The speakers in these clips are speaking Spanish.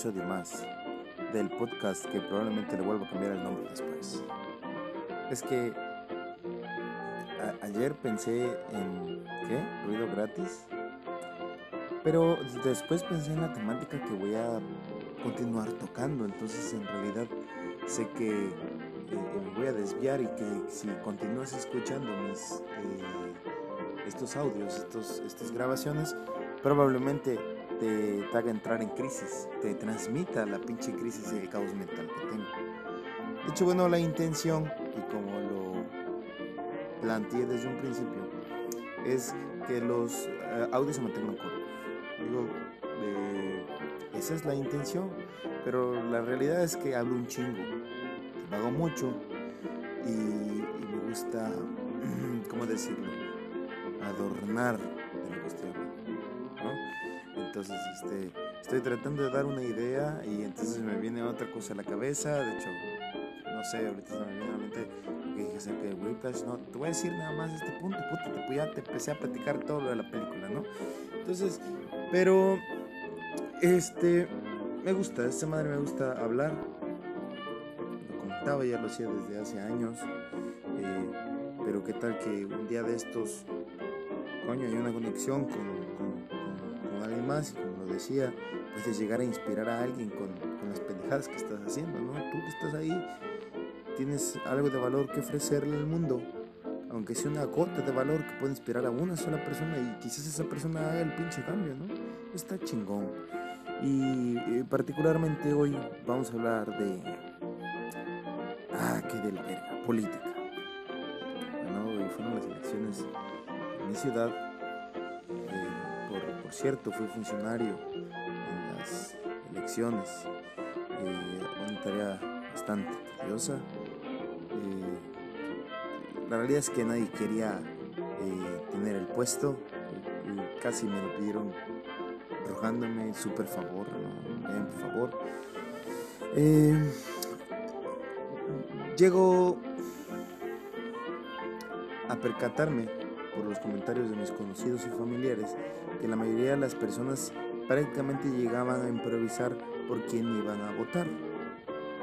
episodio más del podcast que probablemente le vuelvo a cambiar el nombre después. Es que ayer pensé en ¿qué? Ruido gratis. Pero después pensé en la temática que voy a continuar tocando. Entonces en realidad sé que eh, me voy a desviar y que si continúas escuchando mis, eh, estos audios, estos, estas grabaciones, probablemente te, haga entrar en crisis, te transmita la pinche crisis de caos mental que tengo. De hecho, bueno, la intención, y como lo planteé desde un principio, es que los eh, audios se mantengan cortos. Digo, esa es la intención, pero la realidad es que hablo un chingo, hago mucho y, y me gusta, ¿cómo decirlo? Adornar de lo que estoy hablando. Entonces, este, estoy tratando de dar una idea y entonces me viene otra cosa a la cabeza. De hecho, no sé, ahorita se me viene a la mente que dije acerca de Whiplash. No, te voy a decir nada más este punto, puta, te, ya te empecé a platicar todo lo de la película, ¿no? Entonces, pero, este, me gusta, esta madre me gusta hablar. Lo comentaba, ya lo hacía desde hace años. Eh, pero qué tal que un día de estos, coño, hay una conexión con más y como lo decía, puedes llegar a inspirar a alguien con, con, las pendejadas que estás haciendo, ¿no? Tú que estás ahí tienes algo de valor que ofrecerle al mundo, aunque sea una gota de valor que puede inspirar a una sola persona y quizás esa persona haga el pinche cambio, ¿no? Está chingón. Y, eh, particularmente hoy vamos a hablar de... Ah, qué de la verga, política. Bueno, hoy fueron las elecciones en mi ciudad por cierto, fui funcionario en las elecciones. Eh, una tarea bastante tediosa. Eh, la realidad es que nadie quería eh, tener el puesto. casi me lo pidieron arrojándome súper favor, ¿no? por favor. llego a percatarme por los comentarios de mis conocidos y familiares que la mayoría de las personas prácticamente llegaban a improvisar por quién iban a votar.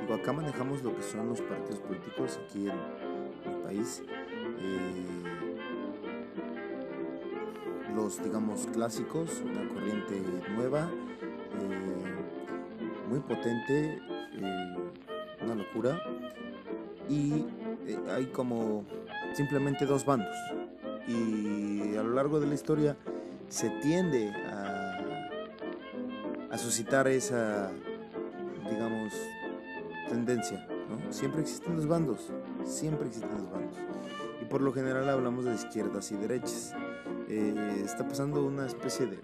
Digo, acá manejamos lo que son los partidos políticos aquí en el país. Eh, los, digamos, clásicos, una corriente nueva, eh, muy potente, eh, una locura. Y hay como simplemente dos bandos. Y a lo largo de la historia se tiende a, a suscitar esa, digamos, tendencia. ¿no? Siempre existen los bandos, siempre existen los bandos. Y por lo general hablamos de izquierdas y derechas. Eh, está pasando una especie de,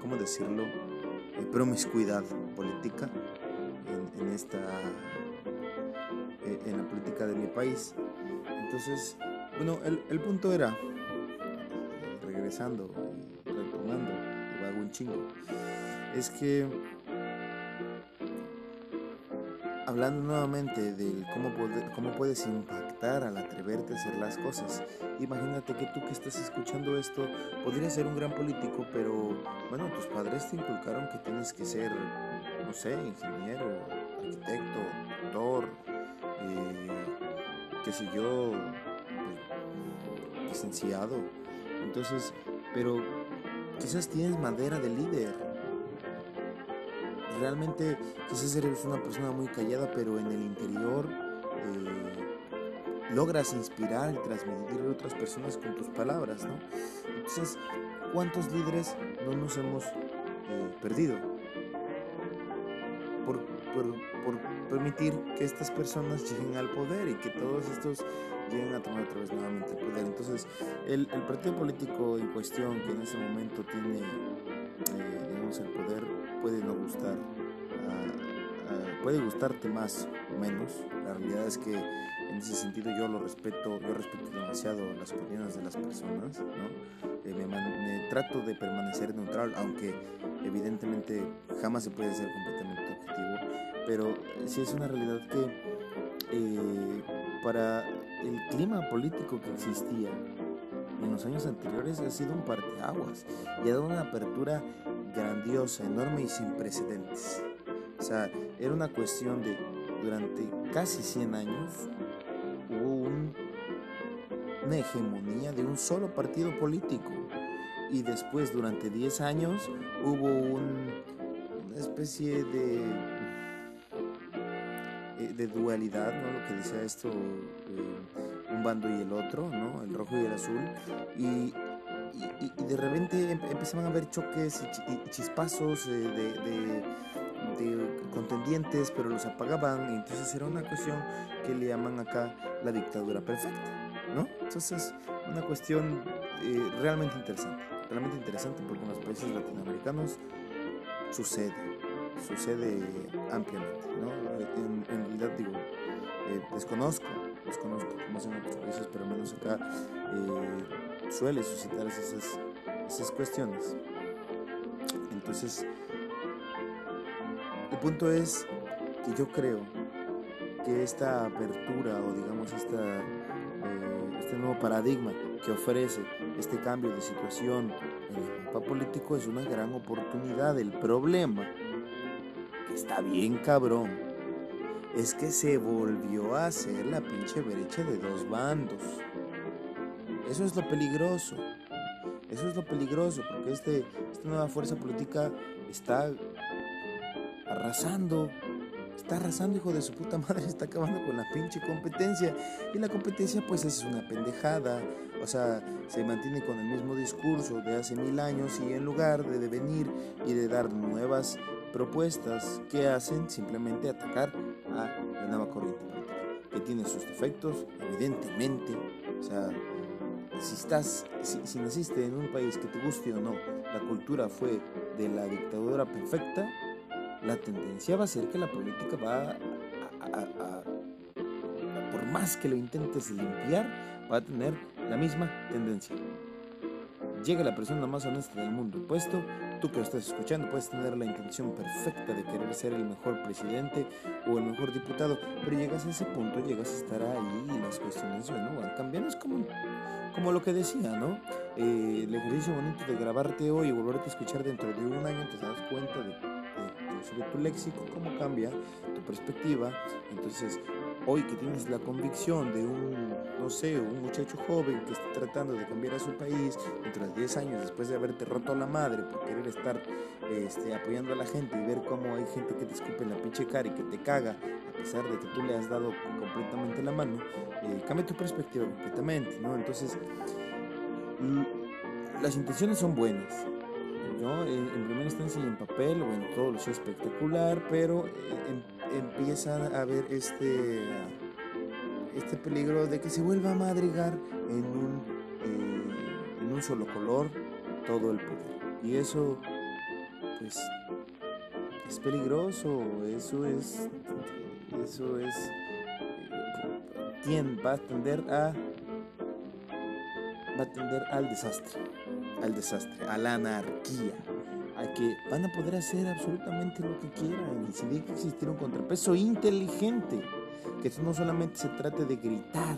¿cómo decirlo?, promiscuidad política en, esta, eh, en la política de mi país. Entonces, bueno, el, el punto era regresando y retomando, y hago un chingo, es que hablando nuevamente de cómo, cómo puedes impactar al atreverte a hacer las cosas. Imagínate que tú que estás escuchando esto podrías ser un gran político, pero bueno, tus padres te inculcaron que tienes que ser, no sé, ingeniero, arquitecto, doctor, eh, qué sé yo, licenciado entonces, pero quizás tienes madera de líder. Realmente quizás eres una persona muy callada, pero en el interior eh, logras inspirar y transmitir a otras personas con tus palabras, ¿no? Entonces, ¿cuántos líderes no nos hemos eh, perdido? Por, por, por, permitir que estas personas lleguen al poder y que todos estos lleguen a tomar otra vez nuevamente el poder. Entonces, el, el partido político en cuestión que en ese momento tiene, eh, digamos, el poder puede no gustar, puede gustarte más o menos. La realidad es que en ese sentido yo lo respeto, yo respeto demasiado las opiniones de las personas, ¿no? Eh, me, me, trato de permanecer neutral, aunque evidentemente jamás se puede ser completamente objetivo, pero sí es una realidad que eh, para el clima político que existía en los años anteriores ha sido un parteaguas y ha dado una apertura grandiosa, enorme y sin precedentes. O sea, era una cuestión de, durante casi 100 años, hubo una hegemonía de un solo partido político. Y después, durante 10 años, hubo una especie de, eh, de dualidad, ¿no? Lo que decía esto, eh, un bando y el otro, ¿no? El rojo y el azul. Y, y, de repente empezaban a haber choques y, chispazos eh, de de contendientes, pero los apagaban. Y entonces era una cuestión que le llaman acá la dictadura perfecta, ¿no? Entonces, una cuestión realmente interesante, realmente interesante porque en los países latinoamericanos sucede, sucede ampliamente, ¿no? En, realidad digo, eh, desconozco, desconozco cómo hacen otros países, pero menos acá eh, suele suscitar esas, esas cuestiones. Entonces, el punto es que yo creo que esta apertura o digamos esta, este nuevo paradigma que ofrece este cambio de situación en el mapa político es una gran oportunidad. El problema, que está bien cabrón, es que se volvió a hacer la pinche brecha de dos bandos. Eso es lo peligroso. Eso es lo peligroso, porque este, esta nueva fuerza política está arrasando. Está arrasando, hijo de su puta madre, está acabando con la pinche competencia. Y la competencia, pues, es una pendejada. O sea, se mantiene con el mismo discurso de hace mil años y en lugar de venir y de dar nuevas propuestas, que hacen? Simplemente atacar a la nueva corriente que tiene sus defectos, evidentemente. O sea, si estás, si, naciste en un país que te guste o no, la cultura fue de la dictadura perfecta, la tendencia va a ser que la política va a, por más que lo intentes limpiar, va a tener la misma tendencia. Llega la persona más honesta del mundo, puesto tú que lo estás escuchando puedes tener la intención perfecta de querer ser el mejor presidente o el mejor diputado, pero llegas a ese punto, llegas a estar ahí y las cuestiones, bueno, van cambiando. Es como, como lo que decía, ¿no? Eh, el ejercicio bonito de grabarte hoy y volverte a escuchar dentro de un año, te das cuenta de sobre tu léxico, cómo cambia tu perspectiva. Entonces, hoy que tienes la convicción de un, no sé, un muchacho joven que está tratando de cambiar a su país, de 10 años después de haberte roto la madre por querer estar este, apoyando a la gente y ver cómo hay gente que te escupe en la pinche cara y que te caga, a pesar de que tú le has dado completamente la mano, eh, cambia tu perspectiva completamente, ¿no? Entonces, las intenciones son buenas, en, primera instancia y en papel, bueno, todo lo espectacular, pero eh, em, empieza a haber este, este peligro de que se vuelva a madrigar en un, eh, en un solo color todo el poder. Y eso, pues, es peligroso, eso es, eso es, ¿quién va a tender a, va a tender al desastre? Al desastre, a la anarquía, a que van a poder hacer absolutamente lo que quieran. Y si tiene que existir un contrapeso inteligente, que no solamente se trate de gritar,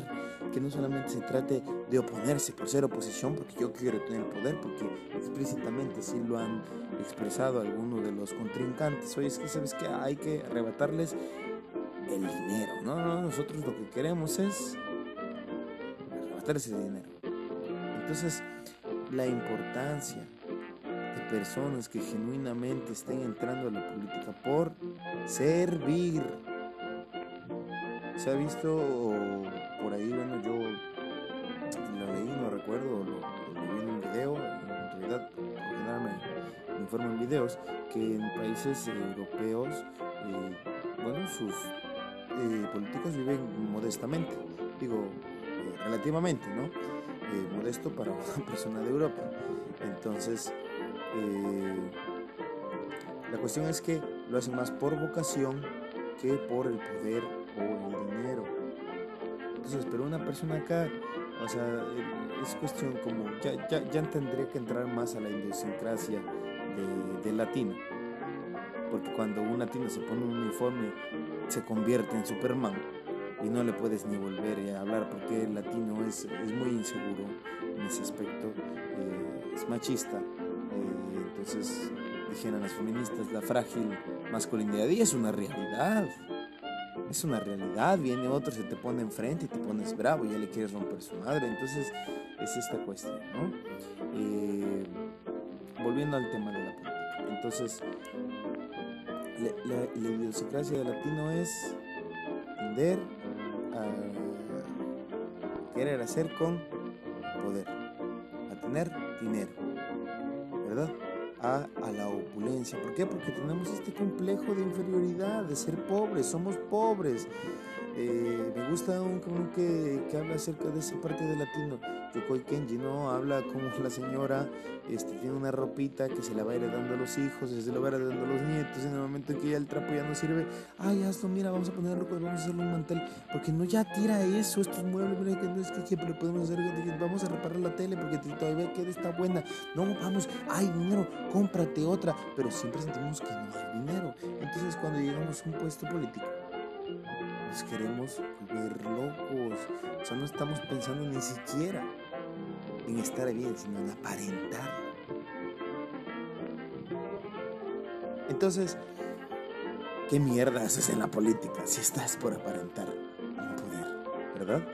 que no solamente se trate de oponerse por ser oposición, porque yo quiero tener el poder, porque explícitamente sí lo han expresado algunos de los contrincantes, oye, es que sabes que hay que arrebatarles el dinero, no, no, nosotros lo que queremos es arrebatarles el dinero. Entonces, la importancia de personas que genuinamente estén entrando a la política por servir. Se ha visto por ahí, bueno, yo lo leí, no recuerdo, lo, vi en un video, en realidad, me, me informo en videos, que en países europeos, eh, bueno, sus eh, políticos viven modestamente, digo, eh, relativamente, ¿no? Eh, modesto para una persona de Europa. Entonces, eh, la cuestión es que lo hacen más por vocación que por el poder o el dinero. Entonces, pero una persona acá, o sea, eh, es cuestión como, ya, ya, ya tendría que entrar más a la idiosincrasia de, del latino. Porque cuando un latino se pone un uniforme, se convierte en Superman y no le puedes ni volver a hablar porque el latino es, es muy inseguro en ese aspecto, eh, es machista, eh, entonces dijeran las feministas, la frágil masculinidad. Y es una realidad. Es una realidad. Viene otro, se te pone enfrente y te pones bravo y ya le quieres romper su madre. Entonces, es esta cuestión, ¿no? Eh, volviendo al tema de la política. Entonces, la, la idiosincrasia del latino es tender a querer hacer con poder, a tener dinero, ¿verdad? A, a, la opulencia. ¿Por qué? Porque tenemos este complejo de inferioridad, de ser pobres, somos pobres. Eh, me gusta un que, que habla acerca de esa parte de latino. Yokoi Kenji, ¿no? Habla como la señora este, tiene una ropita que se la va heredando a los hijos, se la va heredando a los nietos. En el momento en que ya el trapo ya no sirve, ay, hazlo, mira, vamos a ponerlo, vamos a hacerle un mantel. Porque no, ya tira eso, estos muebles, mira, que no es que siempre podemos hacer, vamos a reparar la tele porque todavía queda está buena. No, vamos, hay dinero, cómprate otra. Pero siempre sentimos que no hay dinero. Entonces, cuando llegamos a un puesto político, nos queremos volver locos. O sea, no estamos pensando ni siquiera en estar bien, sino en aparentar. Entonces, ¿qué mierda haces en la política si estás por aparentar un poder? ¿Verdad?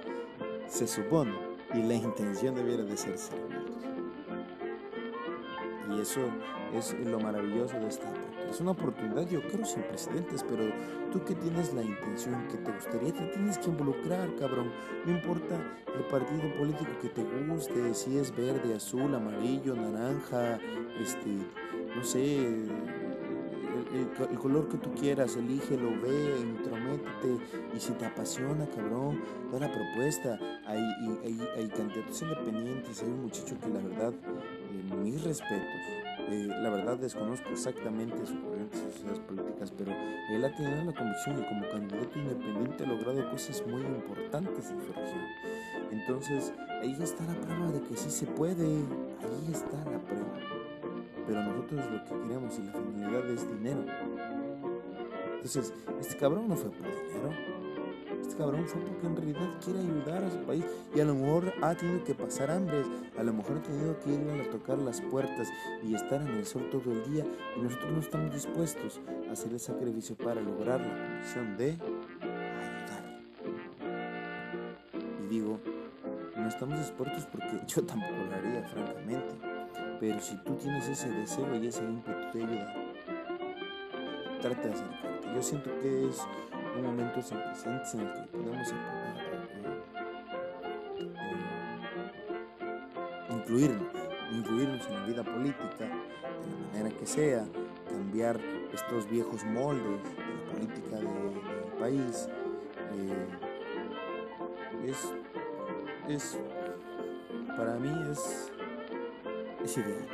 Se supone, y la intención debiera de ser servir. Y eso es lo maravilloso de esta es una oportunidad, yo creo, sin precedentes, pero tú que tienes la intención que te gustaría, te tienes que involucrar, cabrón. No importa el partido político que te guste, si es verde, azul, amarillo, naranja, este, no sé, el, color que tú quieras, elígelo, ve, intrométete y si te apasiona, cabrón, da la propuesta. Hay, hay, hay candidatos independientes, hay un muchacho que la verdad, eh, mis respetos eh, la verdad desconozco exactamente sus corrientes sociedades políticas, pero él ha tenido la convicción y como candidato independiente ha logrado cosas muy importantes en su región. Entonces, ahí está la prueba de que sí se puede, ahí está la prueba. Pero nosotros lo que queremos y la finalidad es dinero. Entonces, este cabrón no fue por dinero, cabrón fue porque en realidad quiere ayudar a su país y a lo mejor ha tenido que pasar hambre, a lo mejor ha tenido que ir a tocar las puertas y estar en el sol todo el día y nosotros no estamos dispuestos a hacer el sacrificio para lograr la condición de ayudar. Y digo, no estamos dispuestos porque yo tampoco lo haría, francamente. Pero si tú tienes ese deseo y ese ímpetu de ayudar, trate de acercarte. Yo siento que es un momento sin presentes en el que podemos eh, incluirnos, incluirnos en la vida política de la manera que sea, cambiar estos viejos moldes de la política del país. Eh, es, es, para mí es, es ideal,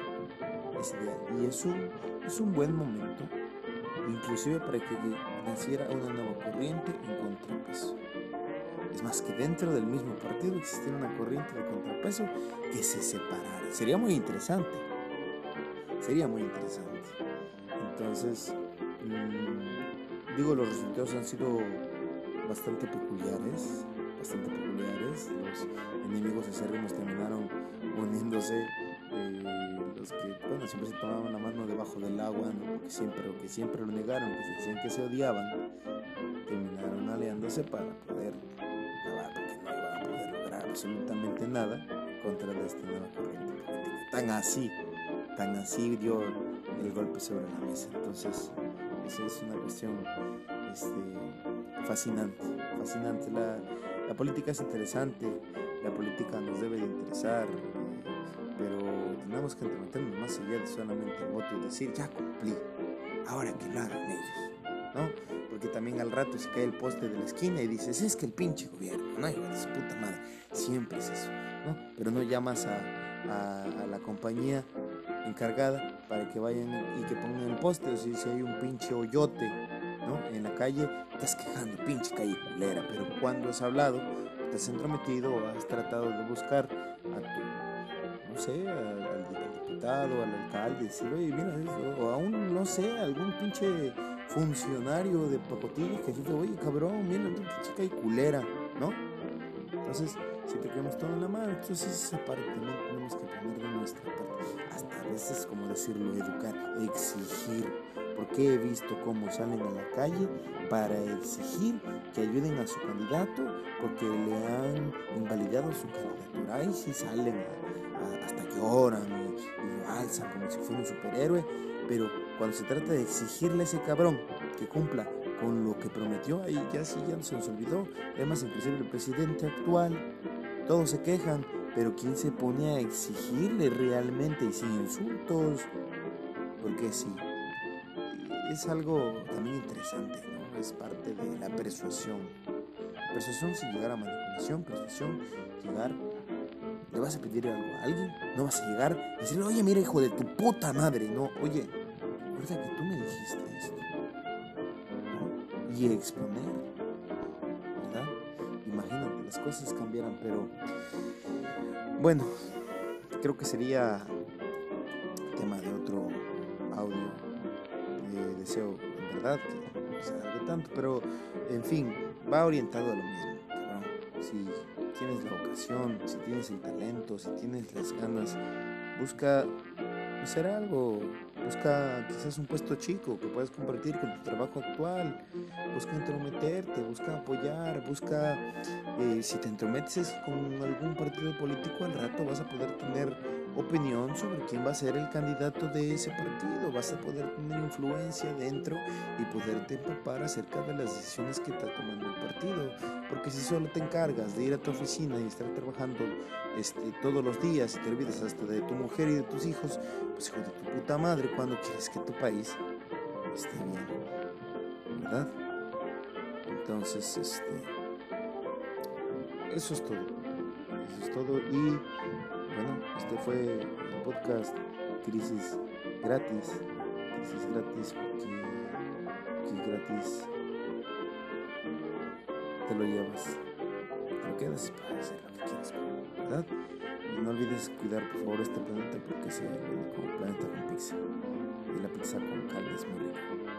es ideal y es un, es un buen momento inclusive para que naciera una nueva corriente en contrapeso. Es más que dentro del mismo partido existiera una corriente de contrapeso que se separara. Sería muy interesante. Sería muy interesante. Entonces, mm, digo, los resultados han sido bastante peculiares, bastante peculiares. Los enemigos acérrimos terminaron uniéndose los que, bueno, siempre se tomaban la mano debajo del agua, ¿no? porque siempre, que siempre lo negaron, que decían que se odiaban, terminaron aliándose para poder acabar, porque no iban a poder lograr absolutamente nada contra esta nueva corriente política. Tan así, tan así dio el golpe sobre la mesa. Entonces, eso es una cuestión este, fascinante, fascinante. La, la política es interesante, la política nos debe de interesar, pero tenemos que meternos más allá de solamente el voto y decir, ya cumplí, ahora que lo hagan ellos, ¿no? Porque también al rato se cae el poste de la esquina y dices, es que el pinche gobierno, no, hijo de puta madre, siempre es eso, ¿no? Pero no llamas a, a, la compañía encargada para que vayan y que pongan el poste, o si, si hay un pinche hoyote, ¿no? En la calle, estás quejando, pinche calle culera, pero cuando has hablado, te has entrometido o has tratado de buscar a tu no sé, al, diputado, al alcalde, decir, oye, mira, o aún, no sé, algún pinche funcionario de pacotilla que dice, oye, cabrón, mira, tu chica y culera, ¿no? Entonces, siempre queremos todo en la mano. Entonces esa parte también tenemos que poner de nuestra parte. Hasta a veces, como decirlo, educar, exigir. Porque he visto cómo salen a la calle para exigir que ayuden a su candidato porque le han invalidado su candidatura. Ahí sí salen hasta que oran y, lo alzan como si fuera un superhéroe. Pero cuando se trata de exigirle a ese cabrón que cumpla con lo que prometió, ahí ya sí ya se nos olvidó. Además, inclusive el presidente actual, todos se quejan, pero ¿quién se pone a exigirle realmente y sin insultos? Porque sí, es algo también interesante, ¿no? Es parte de la persuasión. Persuasión sin llegar a manipulación, persuasión, llegar le vas a pedir algo a alguien, no vas a llegar y decirle, oye, mira, hijo de tu puta madre, no, oye, recuerda que tú me dijiste esto y exponer, ¿verdad? Imagínate, las cosas cambiaran, pero bueno, creo que sería tema de otro audio. Deseo, en verdad, que no se alargue tanto, pero en fin, va orientado a lo mismo. Si tienes la ocasión, si tienes el talento, si tienes las ganas, busca hacer algo Busca quizás un puesto chico que puedas compartir con tu trabajo actual. Busca entrometerte, busca apoyar, busca, eh, si te entrometes con algún partido político al rato vas a poder tener opinión sobre quién va a ser el candidato de ese partido, vas a poder tener influencia dentro y poderte empapar acerca de las decisiones que está tomando el partido. Porque si solo te encargas de ir a tu oficina y estar trabajando este, todos los días y te olvidas hasta de tu mujer y de tus hijos, pues hijo de tu puta madre, cuando quieres que tu país esté bien? ¿Verdad? Entonces, este, eso es todo. Eso es todo. Y bueno, este fue el podcast Crisis Gratis. Crisis Gratis porque, que gratis te lo llevas. Te lo quedas para hacer lo que quieras, ¿verdad? Y no olvides cuidar por favor este planeta porque es el único planeta con pizza. Y la pizza con carne es muy rica.